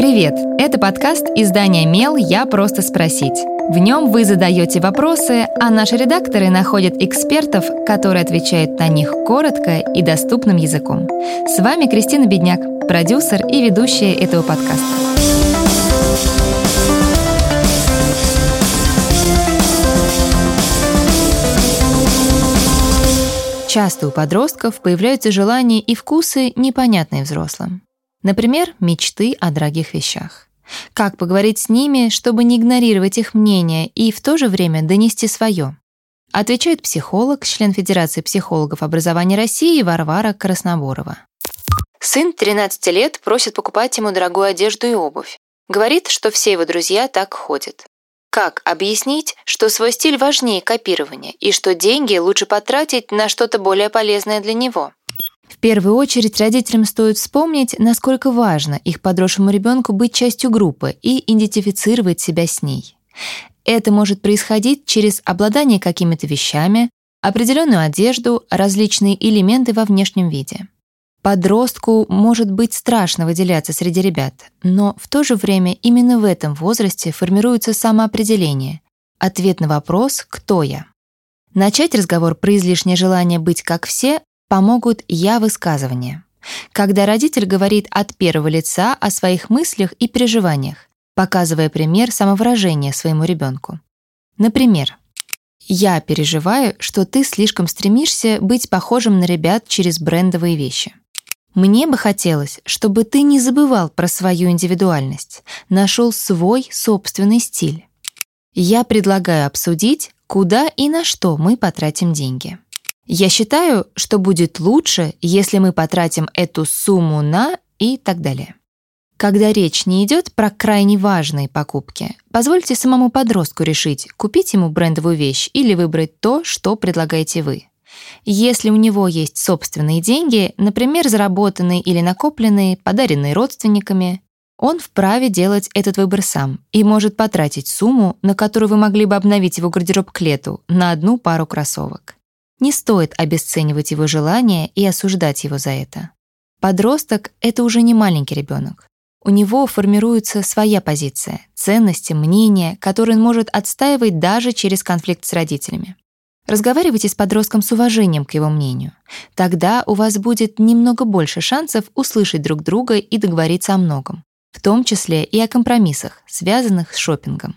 Привет! Это подкаст издания «Мел. Я просто спросить». В нем вы задаете вопросы, а наши редакторы находят экспертов, которые отвечают на них коротко и доступным языком. С вами Кристина Бедняк, продюсер и ведущая этого подкаста. Часто у подростков появляются желания и вкусы, непонятные взрослым. Например, мечты о дорогих вещах. Как поговорить с ними, чтобы не игнорировать их мнение и в то же время донести свое? Отвечает психолог, член Федерации психологов образования России Варвара Красноборова. Сын 13 лет просит покупать ему дорогую одежду и обувь. Говорит, что все его друзья так ходят. Как объяснить, что свой стиль важнее копирования и что деньги лучше потратить на что-то более полезное для него? Первую очередь родителям стоит вспомнить, насколько важно их подросшему ребенку быть частью группы и идентифицировать себя с ней. Это может происходить через обладание какими-то вещами, определенную одежду, различные элементы во внешнем виде. Подростку может быть страшно выделяться среди ребят, но в то же время именно в этом возрасте формируется самоопределение, ответ на вопрос «Кто я?». Начать разговор про излишнее желание быть как все помогут «я-высказывания». Когда родитель говорит от первого лица о своих мыслях и переживаниях, показывая пример самовыражения своему ребенку. Например, «Я переживаю, что ты слишком стремишься быть похожим на ребят через брендовые вещи. Мне бы хотелось, чтобы ты не забывал про свою индивидуальность, нашел свой собственный стиль. Я предлагаю обсудить, куда и на что мы потратим деньги. Я считаю, что будет лучше, если мы потратим эту сумму на и так далее. Когда речь не идет про крайне важные покупки, позвольте самому подростку решить, купить ему брендовую вещь или выбрать то, что предлагаете вы. Если у него есть собственные деньги, например, заработанные или накопленные, подаренные родственниками, он вправе делать этот выбор сам и может потратить сумму, на которую вы могли бы обновить его гардероб к лету, на одну пару кроссовок. Не стоит обесценивать его желания и осуждать его за это. Подросток — это уже не маленький ребенок. У него формируется своя позиция, ценности, мнения, которые он может отстаивать даже через конфликт с родителями. Разговаривайте с подростком с уважением к его мнению. Тогда у вас будет немного больше шансов услышать друг друга и договориться о многом, в том числе и о компромиссах, связанных с шопингом.